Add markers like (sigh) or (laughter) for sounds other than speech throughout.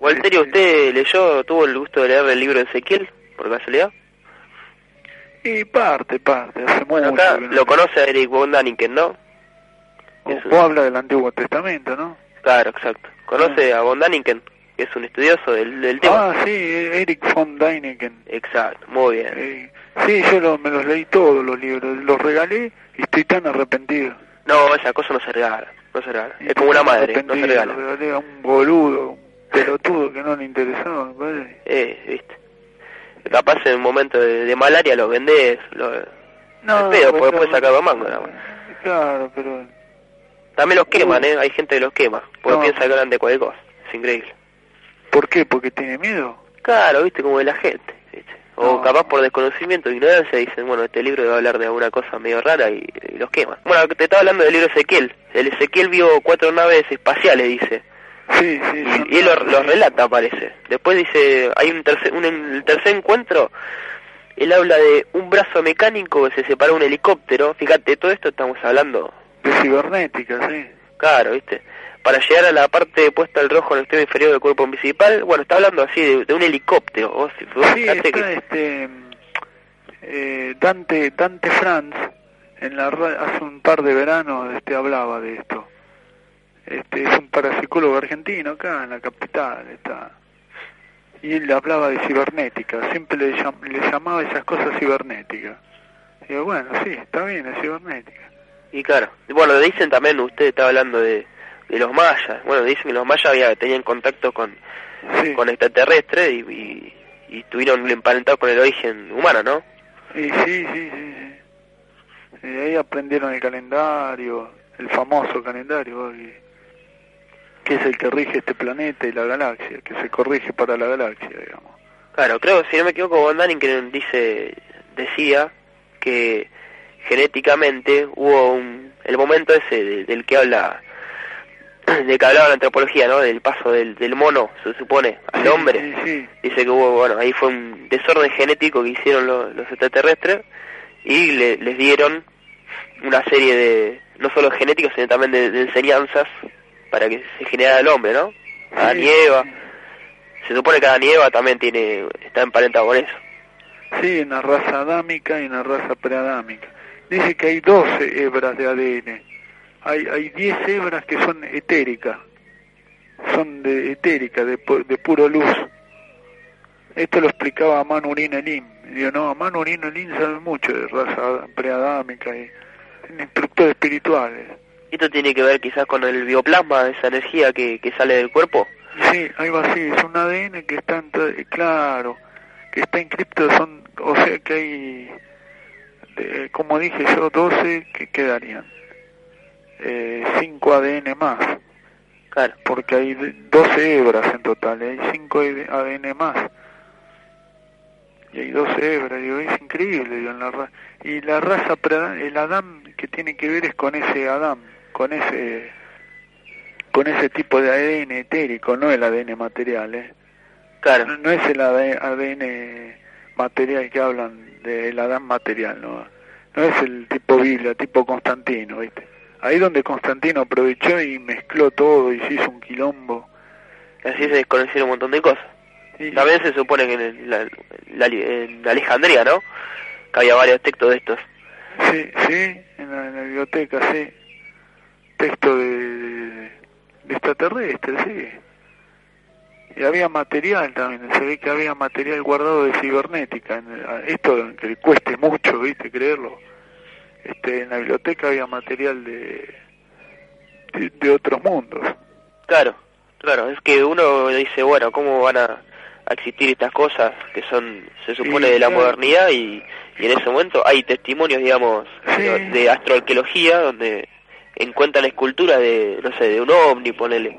Walterio, ¿usted leyó, tuvo el gusto de leer el libro de Ezequiel, por casualidad? Y parte, parte, hace Bueno, acá lo conoce a Eric von Daniken, ¿no? Vos vos hablas del Antiguo Testamento, ¿no? Claro, exacto. ¿Conoce a von Daniken? Que es un estudioso del, del tema. Ah, sí, Eric von Däniken. Exacto, muy bien. Eh, sí, yo lo- me los leí todos los libros, los regalé y estoy tan arrepentido. No, esa cosa no se regala, no se regala. Es como una madre, no se regala. Lo regalé a un boludo, un pelotudo que no le interesaba, me parece. Eh, viste. Capaz en un momento de, de malaria lo vendés, lo... No, pedo, pues, porque después sacar mango nada más. Claro, pero... También los queman, ¿eh? Hay gente que los quema, porque No. piensa que hablan de cualquier cosa. Es increíble. ¿Por qué? ¿Porque tiene miedo? Claro, viste, como de la gente. ¿viste? O No. capaz por desconocimiento ignorancia dicen, bueno, este libro va a hablar de alguna cosa medio rara y, y los queman. Bueno, te estaba hablando del libro Ezequiel. El Ezequiel vio cuatro naves espaciales, dice. Sí, sí. Y, y él lo- los relata, parece. Después dice, hay un tercer, un, el tercer encuentro, él habla de un brazo mecánico que se separó un helicóptero. Fíjate, todo esto estamos hablando, De cibernética, sí. claro, ¿viste? Para llegar a la parte puesta al rojo en el extremo inferior del cuerpo principal, bueno, está hablando así de, de un helicóptero. Vos, vos Sí, fijate está que- este eh, Dante Dante Franz en la hace un par de veranos este hablaba de esto. Este es un parapsicólogo argentino acá en la capital está. Y él hablaba de cibernética, siempre le, llam- le llamaba esas cosas cibernéticas. Y yo, bueno, sí, está bien, es cibernética. Y claro, bueno, dicen también, usted estaba hablando de, de los mayas. Bueno, dicen que los mayas había, tenían contacto con, Sí. con extraterrestres y, y, y tuvieron emparentado con el origen humano, ¿no? Y sí, sí, sí, sí. Y ahí aprendieron el calendario, el famoso calendario, que es el que rige este planeta y la galaxia, que se corrige para la galaxia, digamos. Claro, creo, si no me equivoco, Von Daniken dice, decía que genéticamente hubo un, el momento ese de- del que habla, (clears throat) de que hablaba la antropología, ¿no? Del paso del, del mono, se supone, al Sí, hombre. Sí, sí. Dice que hubo, bueno, ahí fue un desorden genético que hicieron los, los extraterrestres y le- les dieron una serie de, no solo genéticos, sino también de, de enseñanzas para que se generara el hombre, ¿no? Adán Sí, y Eva. Se supone que Adán y Eva también tiene, está emparentado con eso. Sí, una raza adámica y una raza preadámica. Dice que hay 12 hebras de ADN. Hay, hay 10 hebras que son etéricas. Son de etérica, de, de puro luz. Esto lo explicaba Manurin Elim. Digo, no, Manurin Elim sabe mucho de raza preadámica y es instructor espiritual. Esto tiene que ver quizás con el bioplasma, esa energía que, que sale del cuerpo. Sí, ahí va, sí, es un ADN que está, en claro, que está encripto, son, o sea que hay, de- como dije yo, 12 que quedarían, eh, 5 ADN más, Claro. porque hay de- 12 hebras en total, hay 5 ADN más, y hay 12 hebras, digo, es increíble, digo, en la y la raza, el Adán que tiene que ver es con ese Adán, con ese con ese tipo de ADN etérico, no el ADN material, ¿eh? Claro. No, no es el ADN material que hablan del Adán material, ¿no? No es el tipo Biblia, tipo Constantino, ¿viste? Ahí donde Constantino aprovechó y mezcló todo y se hizo un quilombo. Así se desconocieron un montón de cosas. Y- También se supone que en, el- la, la- en Alejandría, ¿no? Que había varios textos de estos. Sí, sí, en la, en la biblioteca, sí. Texto de, de, extraterrestre, sí. Y había material también, se ve que había material guardado de cibernética. Esto que cueste mucho, ¿viste? Creerlo. Este, en la biblioteca había material de, de, de otros mundos. Claro, claro. Es que uno dice, bueno, ¿cómo van a, a existir estas cosas que son, se supone, Sí, de la claro. modernidad? Y, y en ese momento hay testimonios, digamos, Sí. de, de astroarqueología donde encuentran esculturas de, no sé, de un ovni, ponele.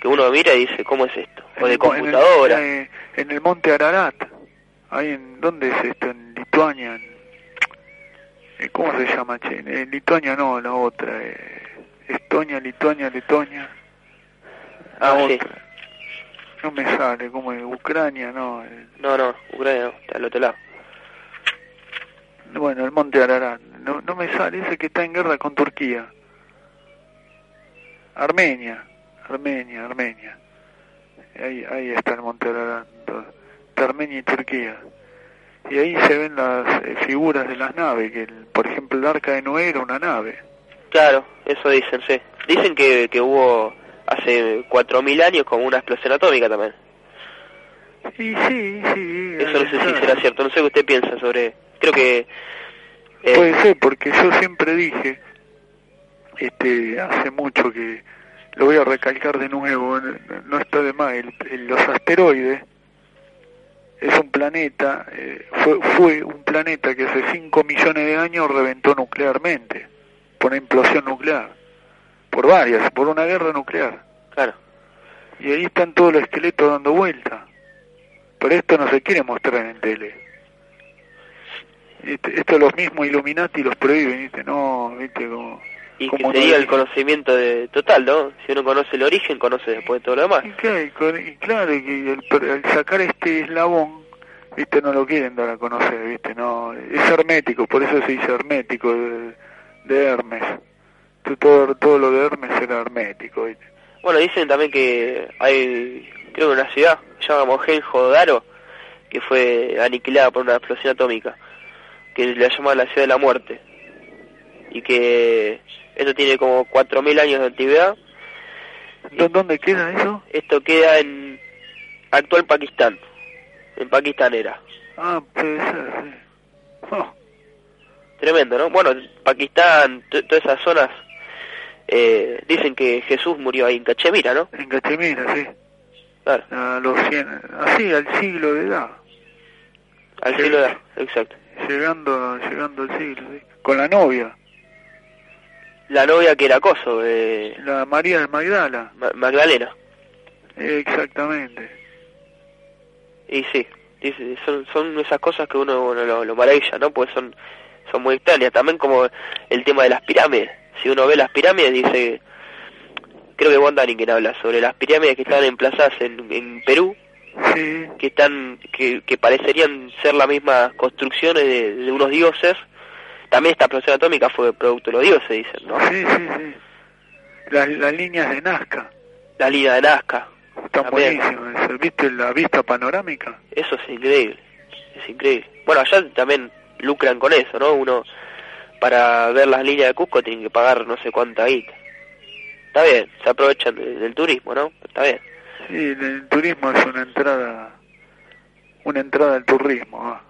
Que uno mira y dice, ¿cómo es esto? O de en el- computadora. eh, En el, monte Ararat. Ahí en, ¿dónde es esto? En Lituania. en- eh, ¿Cómo se llama, che? En Lituania no, la otra. eh, Estonia, Lituania, Letonia. La Ah, sí. otra. No me sale, como en Ucrania, no. No, no, Ucrania no, está al otro lado. Bueno, el monte Ararat. No, no me sale ese que está en guerra con Turquía. Armenia, Armenia, Armenia. Ahí, ahí está el monte do- de Armenia y Turquía. Y ahí se ven las eh, figuras de las naves, que el- por ejemplo el arca de Noé era una nave. Claro, eso dicen, sí. Dicen que, que hubo hace 4.000 años como una explosión atómica también. Y sí, sí. Eso no sé si será cierto, no sé qué usted piensa sobre... Creo que... eh, Puede ser, porque yo siempre dije, este, hace mucho que, lo voy a recalcar de nuevo, no, está de más, el- el- los asteroides es un planeta, eh, fue, fue un planeta que hace 5 millones de años reventó nuclearmente, por una implosión nuclear, por varias, por una guerra nuclear. Claro, Y ahí están todos los esqueletos dando vuelta. Pero esto no se quiere mostrar en tele. Este- Esto los mismos Illuminati los prohíben, ¿viste? No, ¿viste? Como, y que como no sería el conocimiento de, total, ¿no? Si uno conoce el origen, conoce después todo lo demás. Y, claro, y con- y claro, que el, sacar este eslabón, ¿viste? No lo quieren dar a conocer, ¿viste? No, es hermético, por eso se dice hermético de, de Hermes. Todo, todo lo de Hermes era hermético, ¿viste? Bueno, dicen también que hay, creo que una ciudad, se llama Mohenjo-Daro, que fue aniquilada por una explosión atómica, que la llaman la ciudad de la muerte, y que esto tiene como 4.000 años de antigüedad. ¿Dó- ¿Dónde queda eso? Esto queda en actual Pakistán, en Pakistán era. Ah, puede ser, sí. Oh, Tremendo, ¿no? Bueno, Pakistán, todas esas zonas, eh, dicen que Jesús murió ahí en Cachemira, ¿no? en Cachemira, sí. Claro, A los 100, así, al siglo de edad. al siglo de... Exacto. Llegando, llegando al siglo, sí. Con la novia, La novia que era Coso, eh, la María de Magdala. Ma- Magdalena. Exactamente. Y sí, son, son esas cosas que uno bueno, lo, lo maravilla, ¿no? Pues son, son muy extrañas. También como el tema de las pirámides. Si uno ve las pirámides, dice, creo que Von quien habla sobre las pirámides que están emplazadas en, en Perú, Sí, que están, que, que parecerían ser las mismas construcciones de, de unos dioses. También esta explosión atómica fue producto de los dioses, dicen, ¿no? sí, sí, sí. Las, las líneas de Nazca La línea de Nazca. están También. buenísimas. eso. ¿Viste la vista panorámica? Eso es increíble, es increíble. Bueno, allá también lucran con eso, ¿no? Uno, para ver las líneas de Cusco tienen que pagar no sé cuánta guita. Está bien, se aprovechan de- del turismo, ¿no? Está bien. Sí, el, el turismo es una entrada, una entrada al turismo. ah.